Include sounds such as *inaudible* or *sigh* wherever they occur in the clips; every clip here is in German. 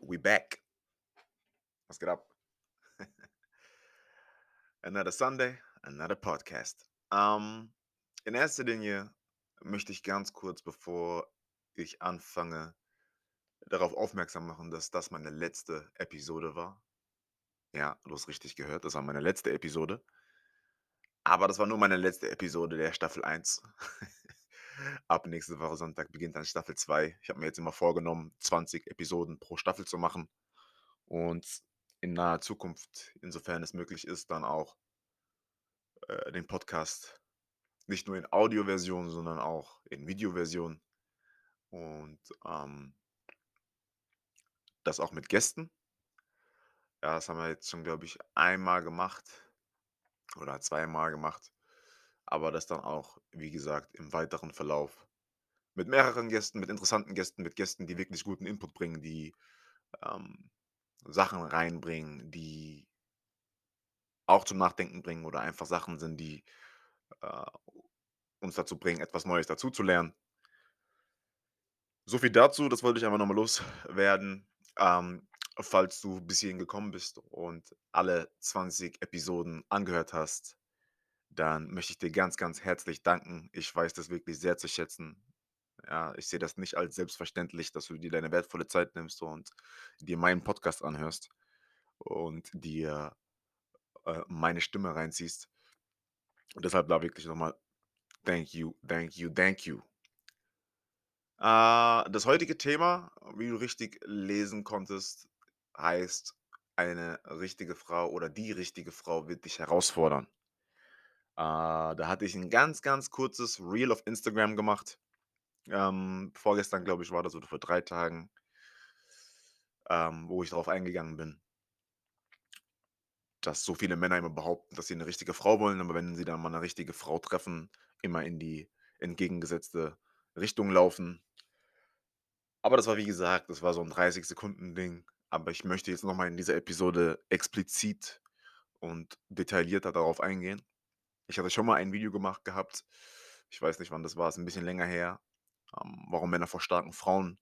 We back. Was geht ab? Another Sunday, another podcast. Ähm, in erster Linie möchte ich ganz kurz, bevor ich anfange, darauf aufmerksam machen, dass das meine letzte Episode war. Ja, du hast richtig gehört, das war meine letzte Episode. Aber das war nur meine letzte Episode der Staffel 1. *laughs* Ab nächste Woche Sonntag beginnt dann Staffel 2. Ich habe mir jetzt immer vorgenommen, 20 Episoden pro Staffel zu machen. Und in naher Zukunft, insofern es möglich ist, dann auch äh, den Podcast nicht nur in Audioversion, sondern auch in Videoversion. Und ähm, das auch mit Gästen. Ja, das haben wir jetzt schon, glaube ich, einmal gemacht oder zweimal gemacht. Aber das dann auch, wie gesagt, im weiteren Verlauf mit mehreren Gästen, mit interessanten Gästen, mit Gästen, die wirklich guten Input bringen, die ähm, Sachen reinbringen, die auch zum Nachdenken bringen oder einfach Sachen sind, die äh, uns dazu bringen, etwas Neues dazuzulernen. So viel dazu, das wollte ich einfach nochmal loswerden. Ähm, falls du bis hierhin gekommen bist und alle 20 Episoden angehört hast, dann möchte ich dir ganz, ganz herzlich danken. Ich weiß das wirklich sehr zu schätzen. Ja, ich sehe das nicht als selbstverständlich, dass du dir deine wertvolle Zeit nimmst und dir meinen Podcast anhörst und dir äh, meine Stimme reinziehst. Und deshalb da wirklich nochmal thank you, thank you, thank you. Äh, das heutige Thema, wie du richtig lesen konntest, heißt, eine richtige Frau oder die richtige Frau wird dich herausfordern. Äh, da hatte ich ein ganz, ganz kurzes Reel auf Instagram gemacht. Ähm, vorgestern, glaube ich, war das oder vor drei Tagen, ähm, wo ich darauf eingegangen bin, dass so viele Männer immer behaupten, dass sie eine richtige Frau wollen, aber wenn sie dann mal eine richtige Frau treffen, immer in die entgegengesetzte Richtung laufen. Aber das war, wie gesagt, das war so ein 30 Sekunden Ding. Aber ich möchte jetzt nochmal in dieser Episode explizit und detaillierter darauf eingehen. Ich hatte schon mal ein Video gemacht gehabt. Ich weiß nicht, wann das war, ist ein bisschen länger her. Ähm, warum Männer vor starken Frauen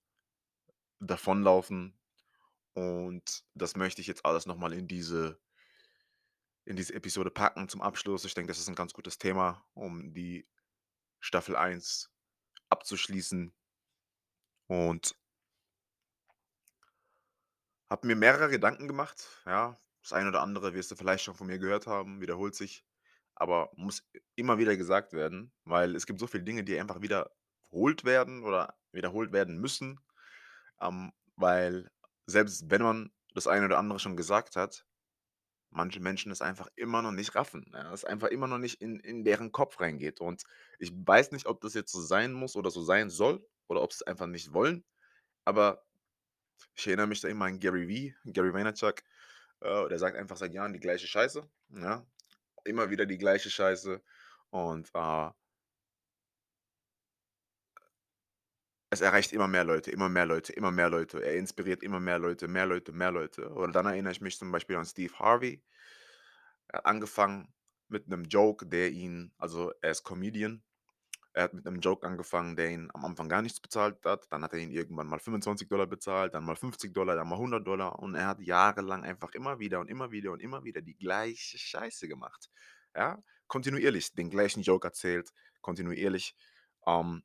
davonlaufen. Und das möchte ich jetzt alles nochmal in diese, in diese Episode packen zum Abschluss. Ich denke, das ist ein ganz gutes Thema, um die Staffel 1 abzuschließen. Und habe mir mehrere Gedanken gemacht. Ja, das eine oder andere wirst du vielleicht schon von mir gehört haben, wiederholt sich, aber muss immer wieder gesagt werden, weil es gibt so viele Dinge, die einfach wiederholt werden oder wiederholt werden müssen, ähm, weil selbst wenn man das eine oder andere schon gesagt hat, manche Menschen es einfach immer noch nicht raffen. Ja, es einfach immer noch nicht in, in deren Kopf reingeht. Und ich weiß nicht, ob das jetzt so sein muss oder so sein soll oder ob sie es einfach nicht wollen. Aber ich erinnere mich da immer an Gary Vee, Gary Vaynerchuk. Äh, der sagt einfach seit Jahren die gleiche Scheiße. Ja? Immer wieder die gleiche Scheiße. Und äh, es erreicht immer mehr Leute, immer mehr Leute, immer mehr Leute. Er inspiriert immer mehr Leute, mehr Leute, mehr Leute. Oder dann erinnere ich mich zum Beispiel an Steve Harvey. Er hat angefangen mit einem Joke, der ihn, also er ist Comedian, er hat mit einem Joke angefangen, der ihn am Anfang gar nichts bezahlt hat. Dann hat er ihn irgendwann mal 25 Dollar bezahlt, dann mal 50 Dollar, dann mal 100 Dollar. Und er hat jahrelang einfach immer wieder und immer wieder und immer wieder die gleiche Scheiße gemacht. Ja, kontinuierlich den gleichen Joke erzählt, kontinuierlich ähm,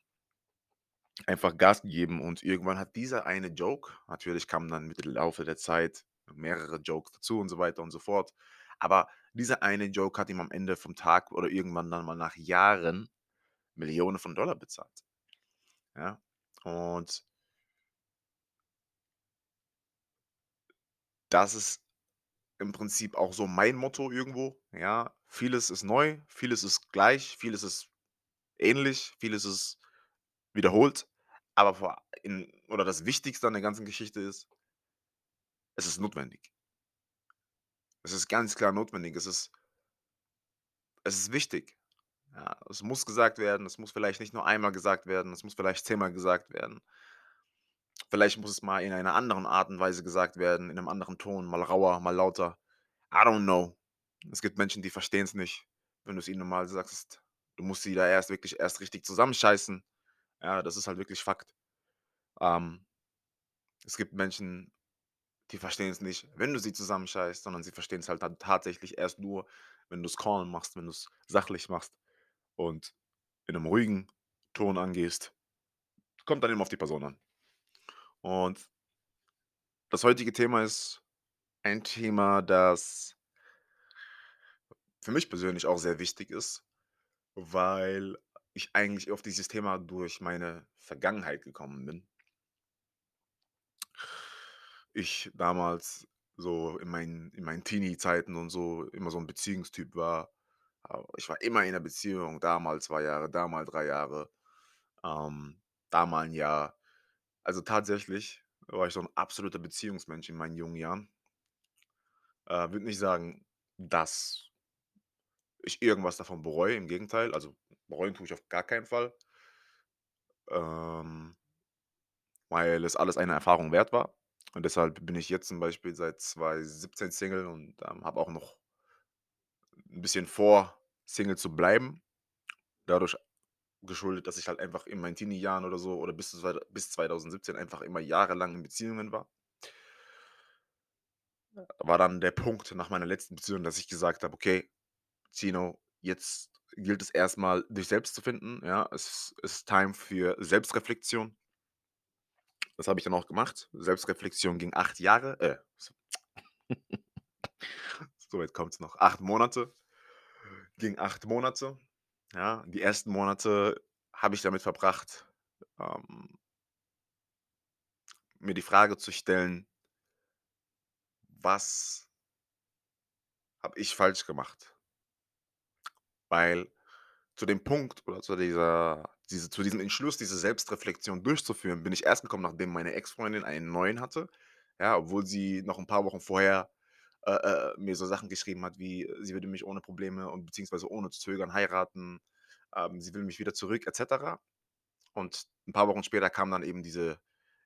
einfach Gas gegeben. Und irgendwann hat dieser eine Joke, natürlich kamen dann mit dem Laufe der Zeit mehrere Jokes dazu und so weiter und so fort. Aber dieser eine Joke hat ihm am Ende vom Tag oder irgendwann dann mal nach Jahren Millionen von Dollar bezahlt. Ja, und das ist im Prinzip auch so mein Motto irgendwo. Ja, vieles ist neu, vieles ist gleich, vieles ist ähnlich, vieles ist wiederholt. Aber vor in, oder das Wichtigste an der ganzen Geschichte ist, es ist notwendig. Es ist ganz klar notwendig. Es ist, es ist wichtig. Ja, es muss gesagt werden, es muss vielleicht nicht nur einmal gesagt werden, es muss vielleicht zehnmal gesagt werden. Vielleicht muss es mal in einer anderen Art und Weise gesagt werden, in einem anderen Ton, mal rauer, mal lauter. I don't know. Es gibt Menschen, die verstehen es nicht, wenn du es ihnen normal sagst. Du musst sie da erst wirklich erst richtig zusammenscheißen. Ja, das ist halt wirklich Fakt. Ähm, es gibt Menschen, die verstehen es nicht, wenn du sie zusammenscheißt, sondern sie verstehen es halt dann tatsächlich erst nur, wenn du's calm machst, wenn du's sachlich machst und in 'nem ruhigen Ton angehst. Kommt dann immer auf die Person an. Und das heutige Thema ist ein Thema, das für mich persönlich auch sehr wichtig ist, weil ich eigentlich auf dieses Thema durch meine Vergangenheit gekommen bin. Ich damals so in meinen in meinen Teenie-Zeiten und so immer so 'n Beziehungstyp war. Ich war immer in 'ner Beziehung, da mal 2 Jahre, da mal 3 Jahre, ähm, da mal 'n Jahr. Also, tatsächlich war ich so 'n absoluter Beziehungsmensch in meinen jungen Jahren. Äh, würde nicht sagen, dass ich irgendwas davon bereue, im Gegenteil. Also, bereuen tue ich auf gar keinen Fall. Ähm weil es alles eine Erfahrung wert war. Und deshalb bin ich jetzt zum Beispiel seit 2017 Single und, ähm, habe auch noch 'n bisschen vor, Single zu bleiben. Dadurch geschuldet, dass ich halt einfach in meinen Teenie-Jahren oder so oder bis zu zwei bis 2017 einfach immer jahrelang in Beziehungen war. War dann der Punkt nach meiner letzten Beziehung, dass ich gesagt habe: „Okay, Tino, jetzt gilt es erst mal, dich selbst zu finden, ja? Es ist time für Selbstreflexion.“ Das habe ich dann auch gemacht. Selbstreflexion ging 8 Jahre, äh, *laughs* so weit kommt's noch, 8 Monate. Ging 8 Monate, ja? Die ersten Monate habe ich damit verbracht, ähm mir die Frage zu stellen was habe ich falsch gemacht? Weil zu dem Punkt oder zu dieser diese zu diesem Entschluss, diese Selbstreflexion durchzuführen, bin ich erst gekommen, nachdem meine Ex-Freundin einen neuen hatte, ja, obwohl sie noch 'n paar Wochen vorher, äh, äh, mir so Sachen geschrieben hat wie, sie würde mich ohne Probleme und beziehungsweise ohne zu zögern heiraten. Ähm, sie will mich wieder zurück et cetera. Und 'n paar Wochen später kam dann eben diese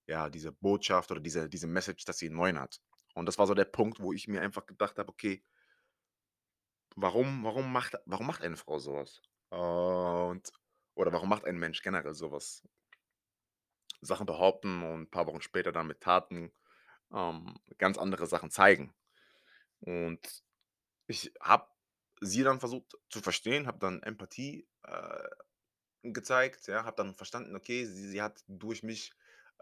ja, diese Botschaft oder diese diese Message, dass sie 'n neuen hat. Und das war so der Punkt, wo ich mir einfach gedacht habe: „Okay“ „warum warum macht warum macht eine Frau so was?“ Und oder warum macht ein Mensch generell so was? Sachen behaupten und paar Wochen später dann mit Taten, ähm, ganz andere Sachen zeigen. Und ich habe sie dann versucht zu verstehen, habe dann Empathie, äh, gezeigt, ja, habe dann verstanden, okay, sie sie hat durch mich,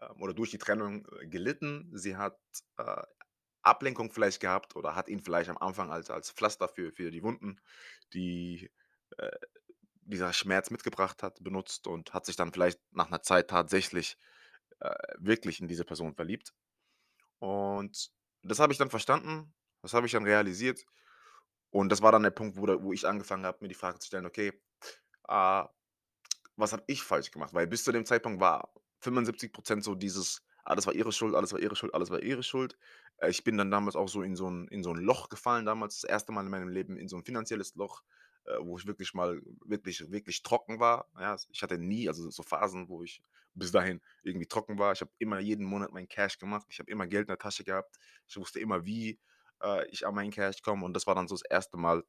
ähm, oder durch die Trennung, äh, gelitten. Sie hat, äh, Ablenkung vielleicht gehabt oder hat ihn vielleicht am Anfang als als Pflaster für für die Wunden, die, äh, dieser Schmerz mitgebracht hat, benutzt und hat sich dann vielleicht nach 'ner Zeit tatsächlich, äh, wirklich in diese Person verliebt. Und das habe ich dann verstanden, das habe ich dann realisiert. Und das war dann der Punkt, wo wo ich angefangen habe, mir die Frage zu stellen: „Okay, äh, was habe ich falsch gemacht?“ Weil bis zu dem Zeitpunkt war 75 % so dieses: „Alles war ihre Schuld, alles war ihre Schuld, alles war ihre Schuld.“ Äh, ich bin dann damals auch so in so 'n in so 'n Loch gefallen damals, das 1. Mal in meinem Leben in so 'n finanzielles Loch, äh, wo ich wirklich mal wirklich wirklich trocken war, ja? Ich hatte nie also, so Phasen, wo ich bis dahin irgendwie trocken war. Ich habe immer jeden Monat mein Cash gemacht. Ich habe immer Geld in der Tasche gehabt. Ich wusste immer, wie, äh, ich an mein Cash komme und das war dann so das 1. Mal,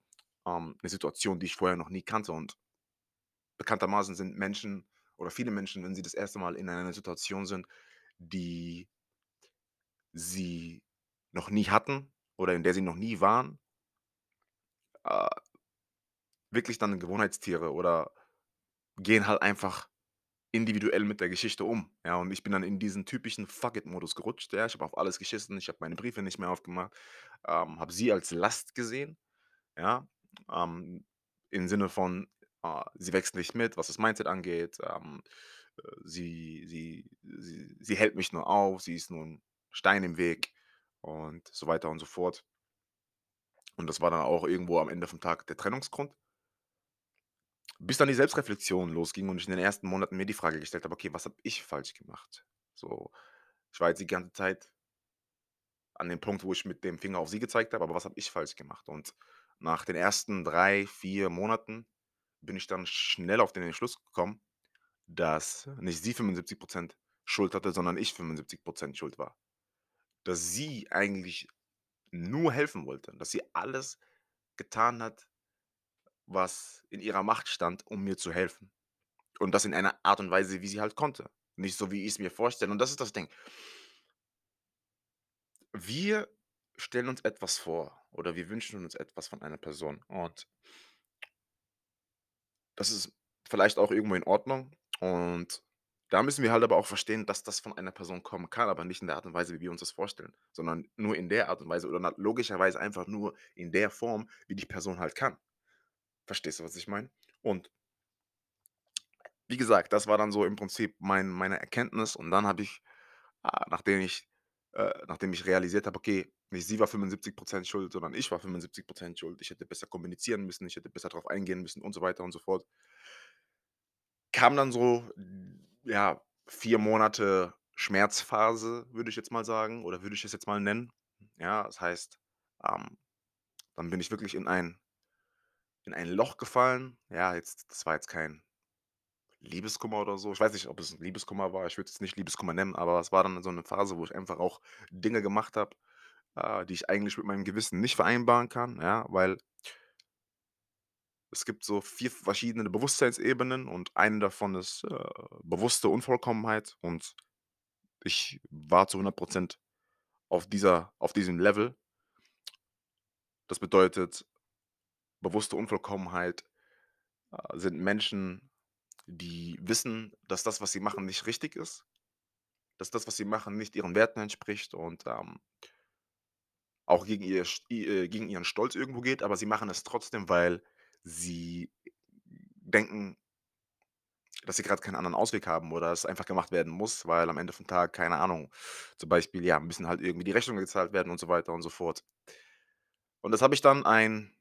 ähm, 'ne Situation, die ich vorher noch nie kannte und bekanntermaßen sind Menschen oder viele Menschen, wenn sie das 1. Mal in einer Situation sind, die sie noch nie hatten oder in der sie noch nie waren äh wirklich dann Gewohnheitstiere oder gehen halt einfach individuell mit der Geschichte um, ja? Und ich bin dann in diesen typischen Fuck-it-Modus gerutscht, ja? Ich habe auf alles geschissen, ich habe meine Briefe nicht mehr aufgemacht, ähm, habe sie als Last gesehen, ja? Ähm, im Sinne von, äh, sie wächst nicht mit, was das Mindset angeht, ähm, äh, sie sie sie sie hält mich nur auf, sie ist nur 'n Stein im Weg und so weiter und so fort. Und das war dann auch irgendwo am Ende vom Tag der Trennungsgrund. Bis dann die Selbstreflexion losging und ich in den ersten Monaten mir die Frage gestellt habe: „Okay, was habe ich falsch gemacht?“ So, ich war jetzt die ganze Zeit an dem Punkt, wo ich mit dem Finger auf sie gezeigt habe, aber was habe ich falsch gemacht? Und nach den ersten 3, 4 Monaten bin ich dann schnell auf den Entschluss gekommen, dass nicht sie 75 % Schuld hatte, sondern ich 75 % schuld war. Dass sie eigentlich nur helfen wollte, dass sie alles getan hat was in ihrer Macht stand, um mir zu helfen. Und das in einer Art und Weise, wie sie halt konnte. nicht so, wie ich's mir vorstelle. Und das ist das Ding. Wir stellen uns etwas vor oder wir wünschen uns etwas von einer Person und das ist vielleicht auch irgendwo in Ordnung und da müssen wir halt aber auch verstehen, dass das von einer Person kommen kann, aber nicht in der Art und Weise, wie wir uns das vorstellen, sondern nur in der Art und Weise oder logischerweise einfach nur in der Form, wie die Person halt kann. Verstehst du, was ich meine? Und wie gesagt, das war dann so im Prinzip mein meine Erkenntnis und dann habe ich, ah, nachdem ich äh, nachdem ich realisiert habe, okay, nicht sie war 75% schuld, sondern ich war 75% schuld. Ich hätte besser kommunizieren müssen, ich hätte besser drauf eingehen müssen und so weiter und so fort. Kam dann so, ja, 4 Monate Schmerzphase, würde ich jetzt mal sagen oder würde ich es jetzt mal nennen. Ja, das heißt, ähm, dann bin ich wirklich in ein in ein Loch gefallen. Ja, jetzt das war jetzt kein Liebeskummer oder so. Ich weiß nicht, ob es 'n Liebeskummer war. Ich würde es nicht Liebeskummer nennen, aber es war dann so 'ne Phase, wo ich einfach auch Dinge gemacht habe, äh, die ich eigentlich mit meinem Gewissen nicht vereinbaren kann, ja, weil es gibt so 4 verschiedene Bewusstseinsebenen und eine davon ist, äh, bewusste Unvollkommenheit und ich war zu 100% auf dieser auf diesem Level. Das bedeutet, bewusste Unvollkommenheit, äh, sind Menschen, die wissen, dass das, was sie machen, nicht richtig ist, dass das, was sie machen, nicht ihren Werten entspricht und, ähm auch gegen ihr äh, gegen ihren Stolz irgendwo geht, aber sie machen es trotzdem, weil sie denken dass sie grad keinen anderen Ausweg haben oder es einfach gemacht werden muss, weil am Ende vom Tag, keine Ahnung, zum Beispiel, ja, müssen halt irgendwie die Rechnungen gezahlt werden und so weiter und so fort. Und das habe ich dann ein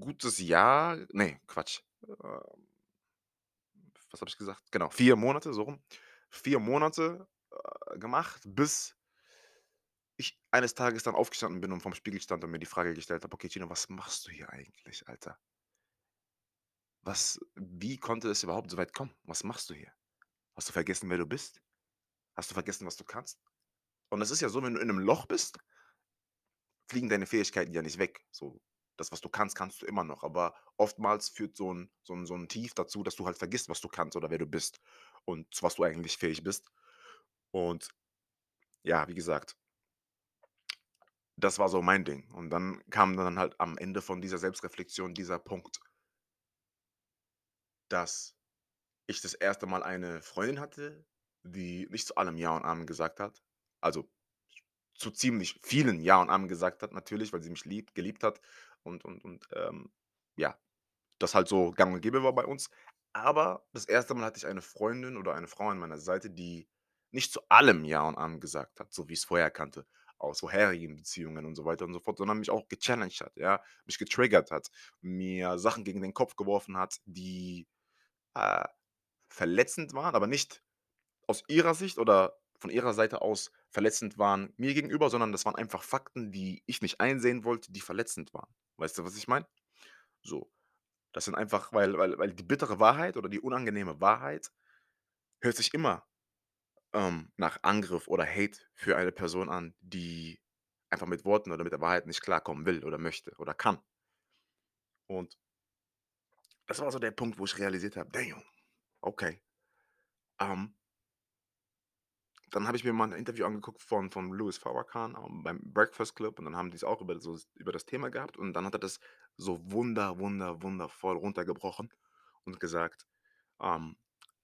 gutes Jahr ne, Quatsch, ähm was habe ich gesagt? Genau, 4 Monate, so rum. 4 Monate, äh, gemacht, bis ich eines Tages dann aufgestanden bin und vorm Spiegel stand und mir die Frage gestellt habe: „Okay, Gino, was machst du hier eigentlich, Alter?“ „Was wie konnte es überhaupt so weit kommen? Was machst du hier? Hast du vergessen, wer du bist? Hast du vergessen, was du kannst?“ Und es ist ja so, wenn du in 'nem Loch bist fliegen deine Fähigkeiten ja nicht weg. So, das, was du kannst, kannst du immer noch, aber oftmals führt so 'n so 'n so 'n Tief dazu, dass du halt vergisst, was du kannst oder wer du bist und zu was du eigentlich fähig bist. Und ja, wie gesagt das war so mein Ding. Und dann kam dann halt am Ende von dieser Selbstreflexion dieser Punkt dass ich das 1. Mal eine Freundin hatte, die nicht zu allem Ja und Amen gesagt hat. Also, zu ziemlich vielen Ja und Amen gesagt hat natürlich, weil sie mich liebt geliebt hat und und und, ähm, ja, das halt so gang und gäbe war bei uns. Aber das 1. Mal hatte ich eine Freundin oder eine Frau an meiner Seite, die nicht zu allem Ja und Amen gesagt hat, so wie ich's vorher kannte, aus vorherigen Beziehungen und so weiter und so fort, sondern mich auch gechallenged hat, ja, mich getriggert hat, mir Sachen gegen den Kopf geworfen hat, die, äh, verletzend waren, aber nicht aus ihrer Sicht oder von ihrer Seite aus verletzend waren mir gegenüber, sondern das waren einfach Fakten, die ich nicht einsehen wollte, die verletzend waren. Weißt du, was ich meine? So, das sind einfach weil weil weil die bittere Wahrheit oder die unangenehme Wahrheit hört sich immer, ähm, nach Angriff oder Hate für eine Person an, die einfach mit Worten oder mit der Wahrheit nicht klarkommen will oder möchte oder kann. Und das war so der Punkt, wo ich realisiert habe: „Damn, okay.“ Ähm dann habe ich mir mal 'n Interview angeguckt von von Louis Farrakhan, ähm, beim Breakfast Club und dann haben die's auch über so über das Thema gehabt und dann hat er das so wunder wunder wundervoll runtergebrochen und gesagt, ähm: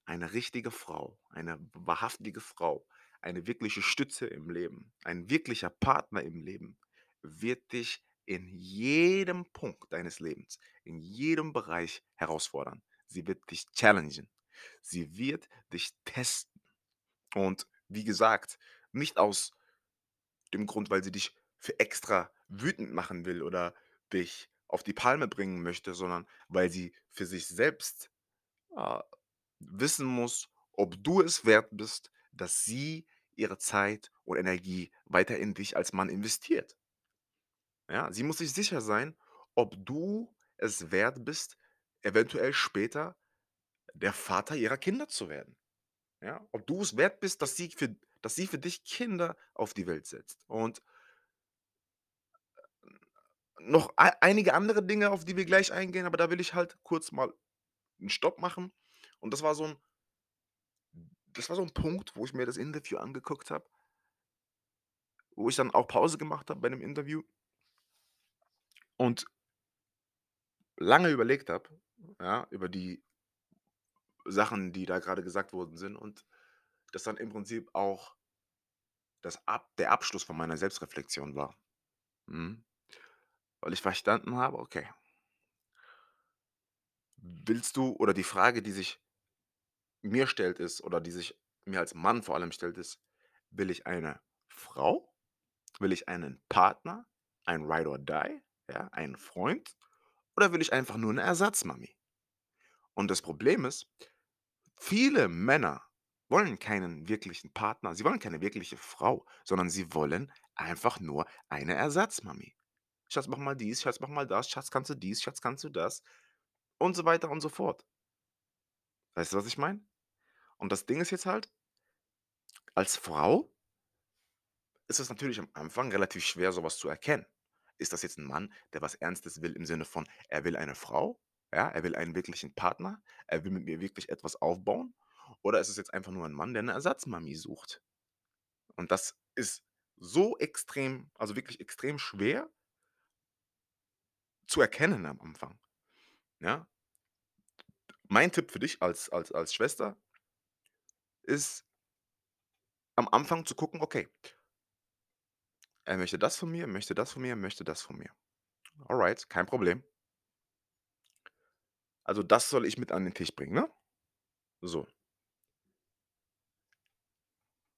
„Eine richtige Frau, eine wahrhaftige Frau, eine wirkliche Stütze im Leben, ein wirklicher Partner im Leben wird dich in jedem Punkt deines Lebens, in jedem Bereich herausfordern. Sie wird dich challengen. Sie wird dich testen.“ Und wie gesagt, nicht aus dem Grund, weil sie dich für extra wütend machen will oder dich auf die Palme bringen möchte, sondern weil sie für sich selbst, äh, wissen muss, ob du es wert bist, dass sie ihre Zeit und Energie weiter in dich als Mann investiert. Ja, sie muss sich sicher sein, ob du es wert bist, eventuell später der Vater ihrer Kinder zu werden. Ja, ob du es wert bist, dass sie für dass sie für dich Kinder auf die Welt setzt. Und noch ei einige andere Dinge, auf die wir gleich eingehen, aber da will ich halt kurz mal 'n Stopp machen. Und das war so 'n das war so 'n Punkt, wo ich mir das Interview angeguckt habe wo ich dann auch Pause gemacht habe bei dem Interview und lange überlegt habe, ja, über die Sachen, die da grade gesagt worden sind und das dann im Prinzip auch das Ab der Abschluss von meiner Selbstreflexion war. Mhm. Weil ich verstanden habe, okay willst du oder die Frage, die sich mir stellt, ist oder die sich mir als Mann vor allem stellt, ist: „Will ich eine Frau? Will ich einen Partner, ein Ride or Die, ja, einen Freund oder will ich einfach nur 'ne Ersatzmami?“ Und das Problem ist, viele Männer wollen keinen wirklichen Partner. Sie wollen keine wirkliche Frau, sondern sie wollen einfach nur eine Ersatzmami. „Schatz, mach mal dies, Schatz, mach mal das, Schatz, kannst du dies, Schatz, kannst du das?“ Und so weiter und so fort. Weißt du, was ich meine? Und das Ding ist jetzt halt als Frau ist es natürlich am Anfang relativ schwer, so was zu erkennen. Ist das jetzt 'n Mann, der was Ernstes will im Sinne von, er will eine Frau, ja? Er will einen wirklichen Partner, er will mit mir wirklich etwas aufbauen? Oder ist es jetzt einfach nur ein Mann, der 'ne Ersatzmami sucht? Und das ist so extrem also wirklich extrem schwer zu erkennen am Anfang, ja? Mein Tipp für dich als als als Schwester ist am Anfang zu gucken, okay er möchte das von mir, möchte das von mir, möchte das von mir. Alright, kein Problem. Also, das soll ich mit an den Tisch bringen, ne? So.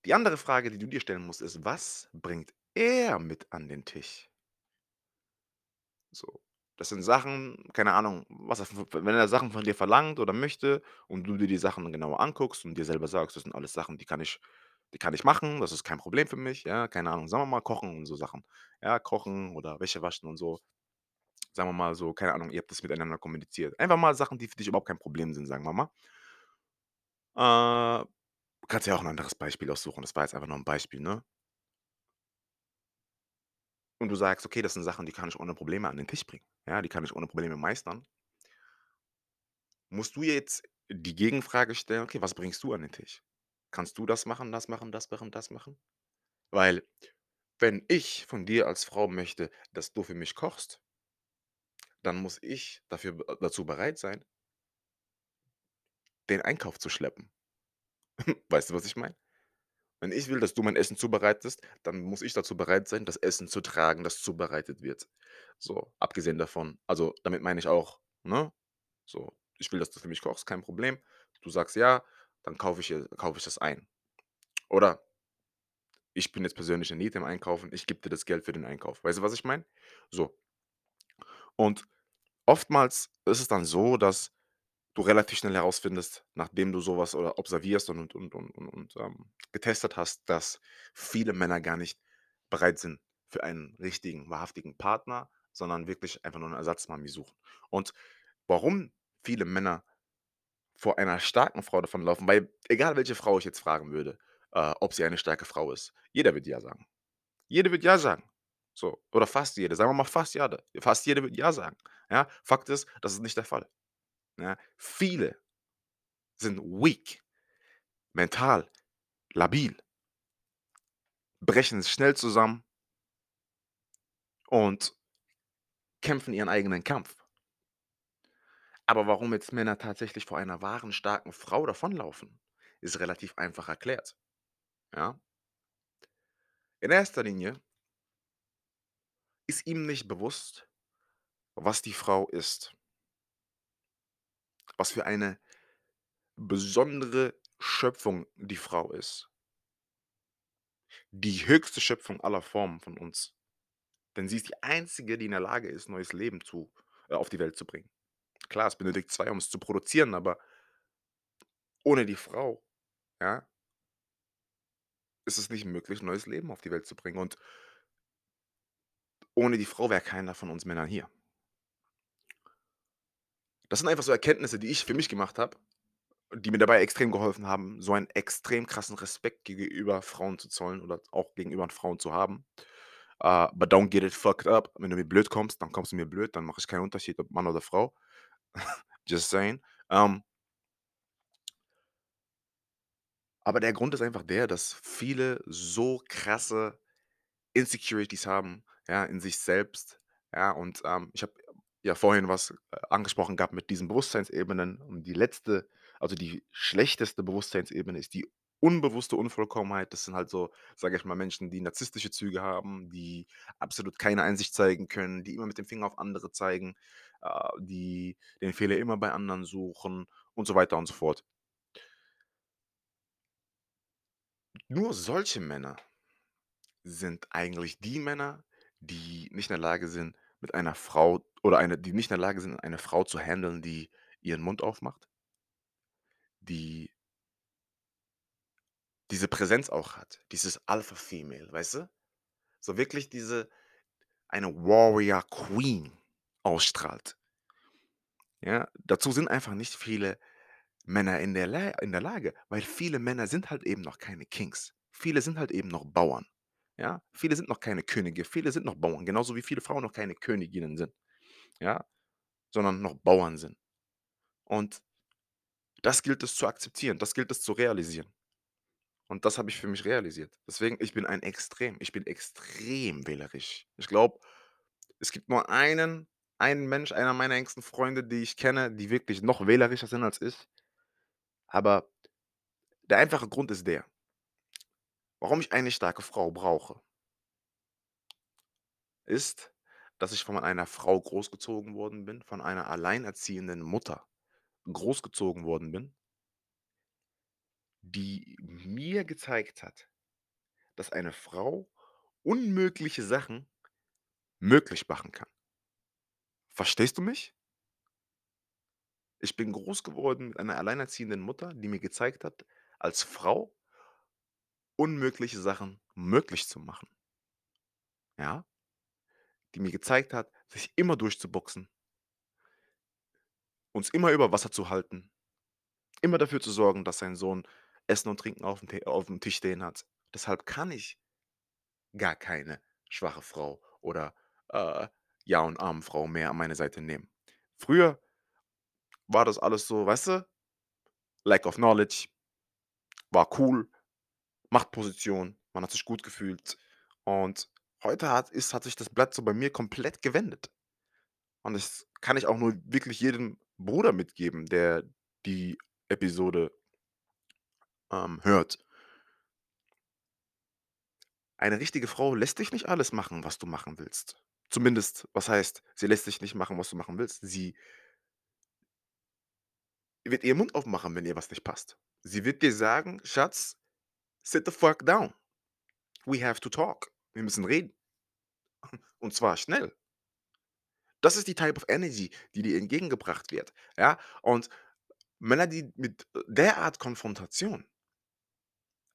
Die andere Frage, die du dir stellen musst, ist: Was bringt er mit an den Tisch? So. Das sind Sachen, keine Ahnung, was er wenn er Sachen von dir verlangt oder möchte und du dir die Sachen genauer anguckst und dir selber sagst: „Das sind alles Sachen, die kann ich die kann ich machen, das ist kein Problem für mich“, ja? Keine Ahnung, sagen wir mal Kochen und so Sachen. Ja, Kochen oder Wäsche waschen und so. Sagen wir mal so, keine Ahnung, ihr habt das miteinander kommuniziert. Einfach mal Sachen, die für dich überhaupt kein Problem sind, sagen wir mal. Äh, kannst dir auch 'n anderes Beispiel aussuchen. Das war jetzt einfach nur 'n Beispiel, ne? Und du sagst: „Okay, das sind Sachen, die kann ich ohne Probleme an den Tisch bringen. Ja, die kann ich ohne Probleme meistern.“ Musst du jetzt die Gegenfrage stellen: „Okay, was bringst du an den Tisch? Kannst du das machen, das machen, das machen, das machen?“ Weil, wenn ich von dir als Frau möchte, dass du für mich kochst dann muss ich dafür b dazu bereit sein den Einkauf zu schleppen. *laughs* Weißt du, was ich meine? Wenn ich will, dass du mein Essen zubereitest, dann muss ich dazu bereit sein, das Essen zu tragen, das zubereitet wird. So, abgesehen davon also, damit meine ich auch, ne, so, ich will, dass du für mich kochst, kein Problem. Du sagst: „Ja“, dann kaufe ich, äh kaufe ich das ein. Oder ich bin jetzt persönlich in Need im Einkaufen, ich gebe dir das Geld für den Einkauf. Weißt du, was ich meine? So. Und oftmals ist es dann so, dass du relativ schnell herausfindest, nachdem du so was oder observierst und und und und und, ähm, getestet hast, dass viele Männer gar nicht bereit sind für einen richtigen, wahrhaftigen Partner, sondern wirklich einfach nur 'ne Ersatzmami suchen. Und warum viele Männer vor einer starken Frau davonlaufen weil egal welche Frau ich jetzt fragen würde, äh, ob sie eine starke Frau ist, jeder wird ja sagen. Jeder wird ja sagen. So, oder fast jeder. Sagen wir mal fast jade fast jeder wird ja sagen. Ja, Fakt ist, das ist nicht der Fall. Ja, viele sind weak, mental labil brechen schnell zusammen und kämpfen ihren eigenen Kampf. Aber warum jetzt Männer tatsächlich vor einer wahren, starken Frau davonlaufen, ist relativ einfach erklärt, ja? In erster Linie ist ihm nicht bewusst, was die Frau ist. Was für eine besondere Schöpfung die Frau ist. Die höchste Schöpfung aller Formen von uns. Denn sie ist die Einzige, die in der Lage ist, neues Leben zu äh, auf die Welt zu bringen. Klar, es benötigt 2, um's zu produzieren, aber ohne die Frau, ja ist es nicht möglich, neues Leben auf die Welt zu bringen. Und ohne die Frau wäre keiner von uns Männern hier. Das sind einfach so Erkenntnisse, die ich für mich gemacht habe, die mir dabei extrem geholfen haben, so einen extrem krassen Respekt gegenüber Frauen zu zollen oder auch gegenüber Frauen zu haben. Äh, but don't get it fucked up. Wenn du mir blöd kommst, dann kommst du mir blöd, dann mache ich keinen Unterschied, ob Mann oder Frau. *laughs* Just saying. Ähm Aber der Grund ist einfach der, dass viele so krasse Insecurities haben, ja, in sich selbst, ja, und, ähm, ich habe ja vorhin was, äh, angesprochen gehabt mit diesen Bewusstseinsebenen und die letzte also die schlechteste Bewusstseinsebene ist die unbewusste Unvollkommenheit. Das sind halt so, sage ich mal, Menschen, die narzisstische Züge haben, die absolut keine Einsicht zeigen können, die immer mit dem Finger auf andere zeigen, äh, die den Fehler immer bei anderen suchen und so weiter und so fort. Nur solche Männer sind eigentlich die Männer, die nicht in der Lage sind, mit einer Frau oder eine die nicht in der Lage sind, eine Frau zu handeln, die ihren Mund aufmacht, die diese Präsenz auch hat, dieses Alpha Female, weißt du? So wirklich diese eine Warrior Queen ausstrahlt. Ja, dazu sind einfach nicht viele Männer in der in der Lage, weil viele Männer sind halt eben noch keine Kings. Viele sind halt eben noch Bauern. Ja, viele sind noch keine Könige, viele sind noch Bauern, genauso wie viele Frauen noch keine Königinnen sind, ja, sondern noch Bauern sind. Und das gilt es zu akzeptieren, das gilt es zu realisieren. Und das habe ich für mich realisiert. Deswegen, ich bin ein Extrem. Ich bin extrem wählerisch. Ich glaube, es gibt nur einen einen Mensch, einer meiner engsten Freunde, die ich kenne, die wirklich noch wählerischer sind als ich. Aber der einfache Grund ist der warum ich eine starke Frau brauche ist, dass ich von einer Frau großgezogen worden bin, von einer alleinerziehenden Mutter großgezogen worden bin die mir gezeigt hat, dass eine Frau unmögliche Sachen möglich machen kann. Verstehst du mich? Ich bin groß geworden mit einer alleinerziehenden Mutter, die mir gezeigt hat, als Frau unmögliche Sachen möglich zu machen. Ja? Die mir gezeigt hat, sich immer durchzuboxen. Uns immer über Wasser zu halten. Immer dafür zu sorgen, dass sein Sohn Essen und Trinken aufm Te aufm Tisch stehen hat. Deshalb kann ich gar keine schwache Frau oder, äh, Ja und Amen-Frau mehr an meine Seite nehmen. Früher war das alles so, weißt du? Lack of knowledge war cool, Machtposition, man hat sich gut gefühlt. Und heute hat ist hat sich das Blatt so bei mir komplett gewendet. Und das kann ich auch nur wirklich jedem Bruder mitgeben, der die Episode ähm, hört. Eine richtige Frau lässt dich nicht alles machen, was du machen willst. Zumindest, was heißt, sie lässt dich nicht machen, was du machen willst. Sie wird ihren Mund aufmachen, wenn ihr was nicht passt. Sie wird dir sagen: „Schatz, sit the fuck down. We have to talk. Wir müssen reden.“ *laughs* Und zwar schnell. Das ist die Type of Energy, die dir entgegengebracht wird, ja? Und Männer, die mit der Art Konfrontation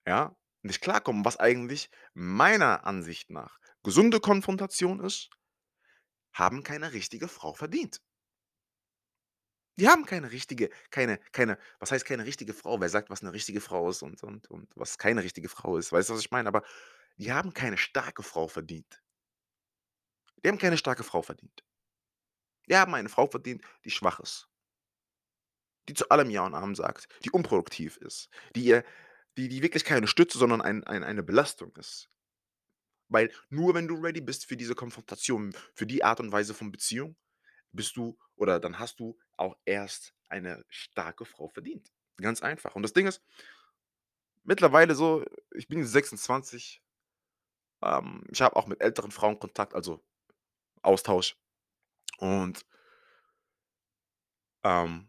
ja, nicht klarkommen, was eigentlich meiner Ansicht nach gesunde Konfrontation ist, haben keine richtige Frau verdient. Die haben keine richtige keine keine was heißt keine richtige Frau? Wer sagt, was 'ne richtige Frau ist und und und was keine richtige Frau ist? Weißt du, was ich meine? Aber die haben keine starke Frau verdient. Die haben keine starke Frau verdient. Die haben eine Frau verdient, die schwach ist. Die zu allem Ja und Amen sagt, die unproduktiv ist, die ihr die die wirklich keine Stütze, sondern ein ein eine Belastung ist. Weil nur wenn du ready bist für diese Konfrontation, für die Art und Weise von Beziehung, bist du oder dann hast du auch erst eine starke Frau verdient. Ganz einfach. Und das Ding ist mittlerweile so, ich bin 26. Ähm, ich habe auch mit älteren Frauen Kontakt, also Austausch. Und ähm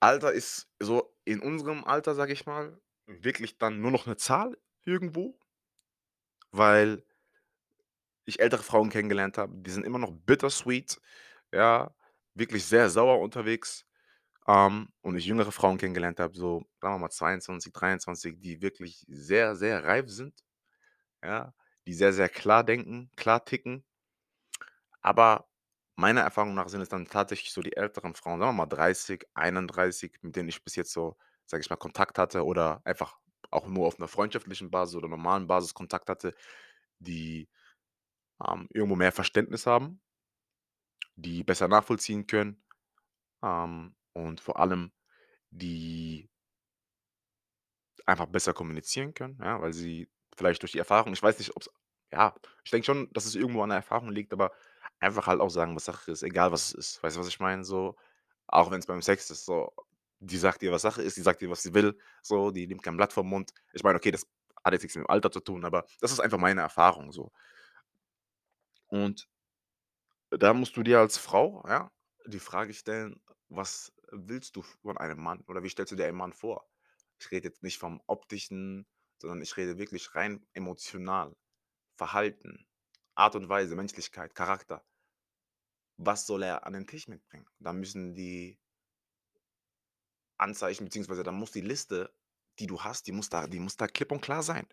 Alter ist so in unserem Alter, sage ich mal, wirklich dann nur noch 'ne Zahl irgendwo weil ich ältere Frauen kennengelernt habe, die sind immer noch bittersweet, ja, wirklich sehr sauer unterwegs. Ähm, und ich jüngere Frauen kennengelernt habe, so, sagen wir mal 22, 23, die wirklich sehr, sehr reif sind, ja, die sehr, sehr klar denken, klar ticken. Aber meiner Erfahrung nach sind es dann tatsächlich so die älteren Frauen, sagen wir mal 30, 31, mit denen ich bis jetzt so, sage ich mal, Kontakt hatte oder einfach auch nur auf 'ner freundschaftlichen Basis oder normalen Basis Kontakt hatte, die, ähm, irgendwo mehr Verständnis haben die besser nachvollziehen können, ähm, und vor allem die einfach besser kommunizieren können, ja, weil sie vielleicht durch die Erfahrung ich weiß nicht, ob's ja, ich denke schon, dass es irgendwo an der Erfahrung liegt, aber einfach halt auch sagen, was Sache ist, egal was es ist. Weißt du, was ich meine? So, auch wenn's beim Sex ist, so, die sagt dir, was Sache ist, die sagt dir, was sie will, so, die nimmt kein Blatt vom Mund. Ich meine, okay, das hat jetzt nix mit dem Alter zu tun, aber das ist einfach meine Erfahrung so. Und da musst du dir als Frau, ja, die Frage stellen: „Was willst du von einem Mann oder wie stellst du dir einen Mann vor?“ Ich rede jetzt nicht vom Optischen, sondern ich rede wirklich rein emotional, Verhalten, Art und Weise, Menschlichkeit, Charakter. Was soll er an den Tisch mitbringen? Da müssen die Anzeichen beziehungsweise da muss die Liste, die du hast, die muss da die muss da klipp und klar sein.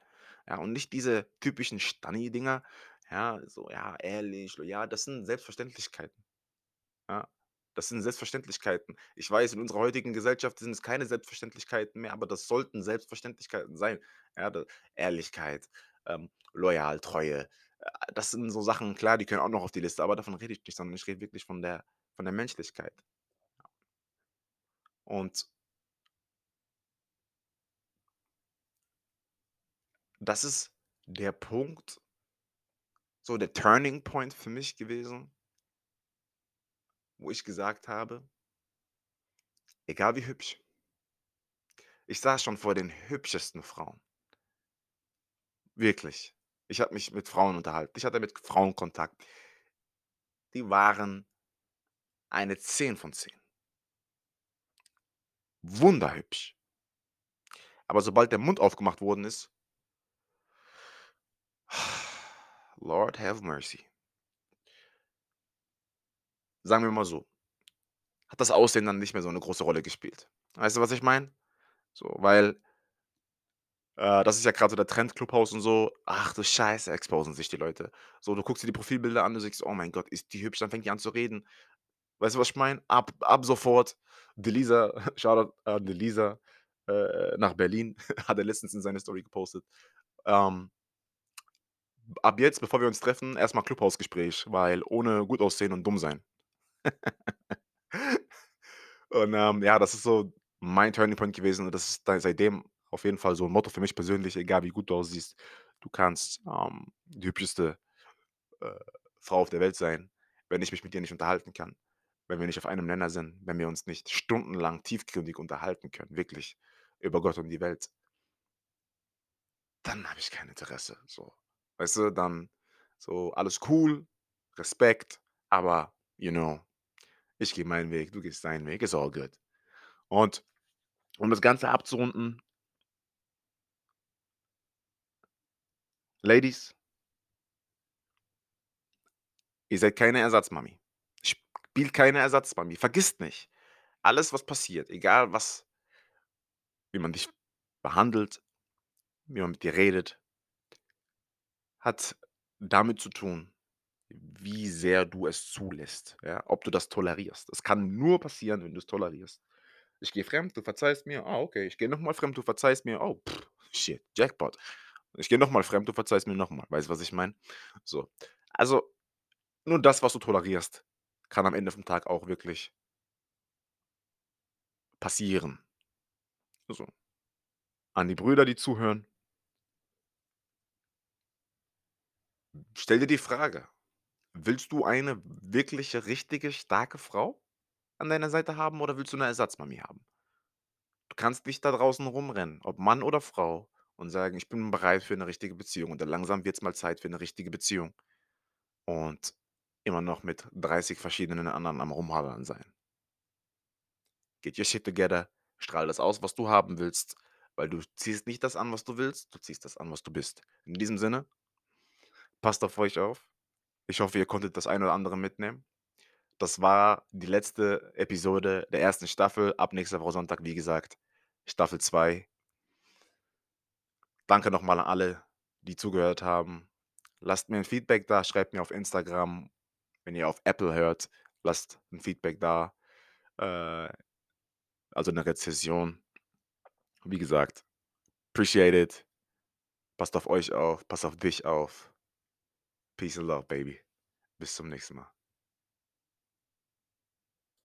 Ja, und nicht diese typischen Stani-Dinger, ja, so, ja, ehrlich, loyal, das sind Selbstverständlichkeiten. Ja, das sind Selbstverständlichkeiten. Ich weiß, in unserer heutigen Gesellschaft sind es keine Selbstverständlichkeiten mehr, aber das sollten Selbstverständlichkeiten sein. Ja, da Ehrlichkeit, ähm, loyal, Treue, äh, das sind so Sachen, klar, die können auch noch auf die Liste, aber davon rede ich nicht, sondern ich rede wirklich von der von der Menschlichkeit. Und das ist der Punkt so der Turning Point für mich gewesen wo ich gesagt habe egal wie hübsch ich saß schon vor den hübschesten Frauen. Wirklich. Ich habe mich mit Frauen unterhalten. Ich hatte mit Frauen Kontakt. Die waren eine 10 von 10. Wunderhübsch. Aber sobald der Mund aufgemacht worden ist Lord have mercy. Sagen wir mal so hat das Aussehen dann nicht mehr so 'ne große Rolle gespielt. Weißt du, was ich meine? So, weil äh, das ist ja grad so der Trend, Clubhouse und so. Ach du Scheiße, exposen sich die Leute. So, du guckst dir die Profilbilder an, du denkst: „Oh mein Gott, ist die hübsch?“ Dann fängt die an zu reden. Weißt du, was ich meine? Ab ab sofort Delisa, *laughs* Shoutout an Delisa, äh, nach Berlin, *laughs* hat er letztens in seine Story gepostet. Ähm ab jetzt, bevor wir uns treffen, erst mal Clubhouse-Gespräch, weil ohne gut aussehen und dumm sein. *laughs* Und, ähm, ja, das ist so mein Turning Point gewesen und das ist seitdem auf jeden Fall so 'n Motto für mich persönlich, egal wie gut du aussiehst. Du kannst, ähm, die hübscheste, äh, Frau auf der Welt sein, wenn ich mich mit dir nicht unterhalten kann, wenn wir nicht auf einem Nenner sind, wenn wir uns nicht stundenlang tiefgründig unterhalten können, wirklich über Gott und die Welt dann habe ich kein Interesse, so. Weißt du, dann so alles cool, Respekt, aber, you know, ich gehe meinen Weg, du gehst deinen Weg, ist all good. Und um das Ganze abzurunden Ladies ihr seid keine Ersatzmami. Spielt keine Ersatzmami. Vergisst nicht, alles, was passiert, egal was wie man dich behandelt, wie man mit dir redet hat damit zu tun, wie sehr du es zulässt, ja, ob du das tolerierst. Es kann nur passieren, wenn du's tolerierst. Ich gehe fremd, du verzeihst mir, ah, okay. Ich gehe noch mal fremd, du verzeihst mir, oh, shit, Jackpot. Ich gehe noch mal fremd, du verzeihst mir noch mal. Weißt du, was ich meine? So. Also, nur das, was du tolerierst, kann am Ende vom Tag auch wirklich passieren. So. An die Brüder, die zuhören stell dir die Frage: Willst du eine wirkliche, richtige, starke Frau an deiner Seite haben oder willst du 'ne Ersatzmami haben? Du kannst nicht da draußen rumrennen, ob Mann oder Frau, und sagen: „Ich bin bereit für 'ne richtige Beziehung und dann langsam wird's mal Zeit für 'ne richtige Beziehung.“ Und immer noch mit 30 verschiedenen anderen am Rumhadern sein. Get your shit together, strahl das aus, was du haben willst, weil du ziehst nicht das an, was du willst, du ziehst das an, was du bist. In diesem Sinne passt auf euch auf. Ich hoffe, ihr konntet das eine oder andere mitnehmen. Das war die letzte Episode der 1. Staffel. Ab nächster Woche Sonntag, wie gesagt, Staffel 2. Danke noch mal an alle, die zugehört haben. Lasst mir 'n Feedback da, schreibt mir auf Instagram. Wenn ihr auf Apple hört, lasst 'n Feedback da, äh, also 'ne Rezession. Wie gesagt, appreciate it. Passt auf euch auf, passt auf dich auf. Peace and love, baby. Bis zum nächsten Mal.